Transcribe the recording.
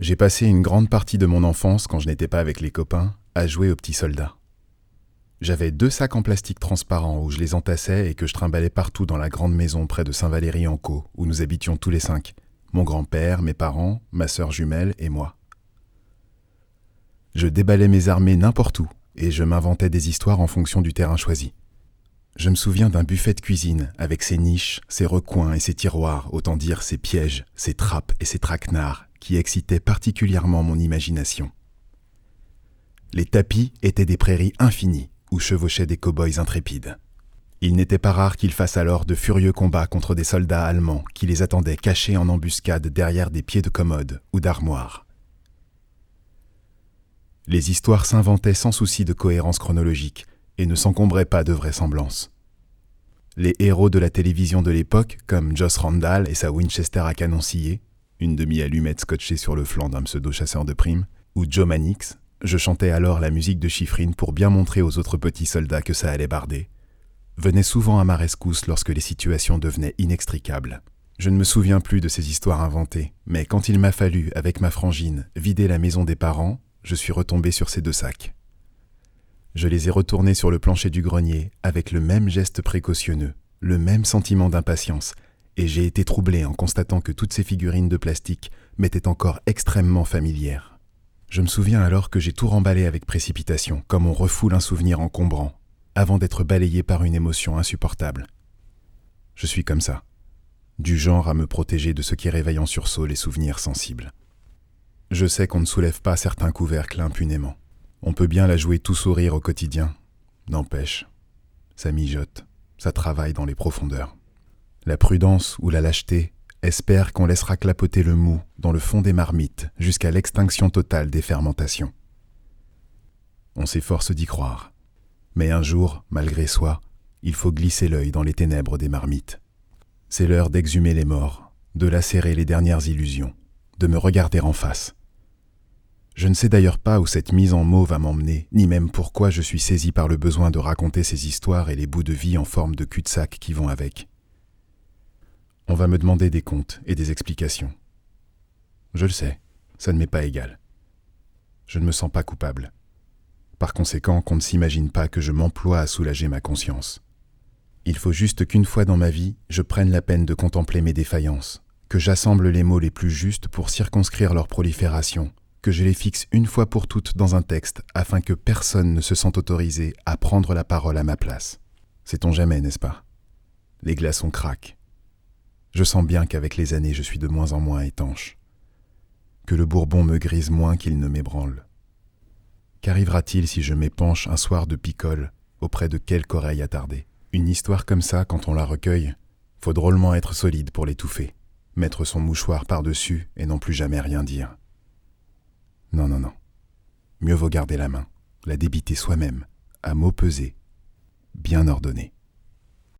J'ai passé une grande partie de mon enfance, quand je n'étais pas avec les copains, à jouer aux petits soldats. J'avais deux sacs en plastique transparent où je les entassais et que je trimballais partout dans la grande maison près de Saint-Valéry-en-Caux, où nous habitions tous les cinq mon grand-père, mes parents, ma sœur jumelle et moi. Je déballais mes armées n'importe où et je m'inventais des histoires en fonction du terrain choisi. Je me souviens d'un buffet de cuisine avec ses niches, ses recoins et ses tiroirs, autant dire ses pièges, ses trappes et ses traquenards, qui excitaient particulièrement mon imagination. Les tapis étaient des prairies infinies où chevauchaient des cow-boys intrépides. Il n'était pas rare qu'ils fassent alors de furieux combats contre des soldats allemands qui les attendaient cachés en embuscade derrière des pieds de commode ou d'armoire. Les histoires s'inventaient sans souci de cohérence chronologique et ne s'encombraient pas de vraisemblance. Les héros de la télévision de l'époque, comme Joss Randall et sa Winchester à canon une demi-allumette scotchée sur le flanc d'un pseudo-chasseur de primes, ou Joe Mannix, je chantais alors la musique de Chiffrine pour bien montrer aux autres petits soldats que ça allait barder, venaient souvent à ma rescousse lorsque les situations devenaient inextricables. Je ne me souviens plus de ces histoires inventées, mais quand il m'a fallu, avec ma frangine, vider la maison des parents, je suis retombé sur ces deux sacs. Je les ai retournés sur le plancher du grenier avec le même geste précautionneux, le même sentiment d'impatience, et j'ai été troublé en constatant que toutes ces figurines de plastique m'étaient encore extrêmement familières. Je me souviens alors que j'ai tout remballé avec précipitation, comme on refoule un souvenir encombrant, avant d'être balayé par une émotion insupportable. Je suis comme ça, du genre à me protéger de ce qui réveille en sursaut les souvenirs sensibles. Je sais qu'on ne soulève pas certains couvercles impunément. On peut bien la jouer tout sourire au quotidien. N'empêche, ça mijote, ça travaille dans les profondeurs. La prudence ou la lâcheté espère qu'on laissera clapoter le mou dans le fond des marmites jusqu'à l'extinction totale des fermentations. On s'efforce d'y croire. Mais un jour, malgré soi, il faut glisser l'œil dans les ténèbres des marmites. C'est l'heure d'exhumer les morts, de lacérer les dernières illusions, de me regarder en face. Je ne sais d'ailleurs pas où cette mise en mots va m'emmener, ni même pourquoi je suis saisi par le besoin de raconter ces histoires et les bouts de vie en forme de cul-de-sac qui vont avec. On va me demander des comptes et des explications. Je le sais, ça ne m'est pas égal. Je ne me sens pas coupable. Par conséquent, qu'on ne s'imagine pas que je m'emploie à soulager ma conscience. Il faut juste qu'une fois dans ma vie, je prenne la peine de contempler mes défaillances, que j'assemble les mots les plus justes pour circonscrire leur prolifération, que je les fixe une fois pour toutes dans un texte afin que personne ne se sente autorisé à prendre la parole à ma place. Sait-on jamais, n'est-ce pas? Les glaçons craquent. Je sens bien qu'avec les années je suis de moins en moins étanche, que le bourbon me grise moins qu'il ne m'ébranle. Qu'arrivera-t-il si je m'épanche un soir de picole auprès de quelque oreille attardée? Une histoire comme ça, quand on la recueille, faut drôlement être solide pour l'étouffer, mettre son mouchoir par-dessus et non plus jamais rien dire. Non, non, non. Mieux vaut garder la main, la débiter soi-même, à mots pesés, bien ordonnés.